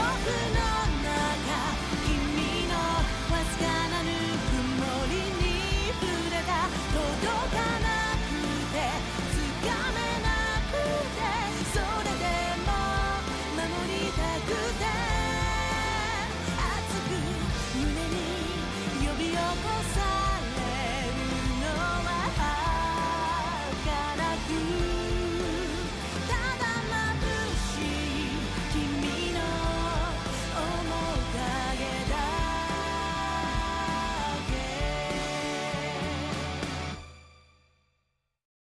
love you.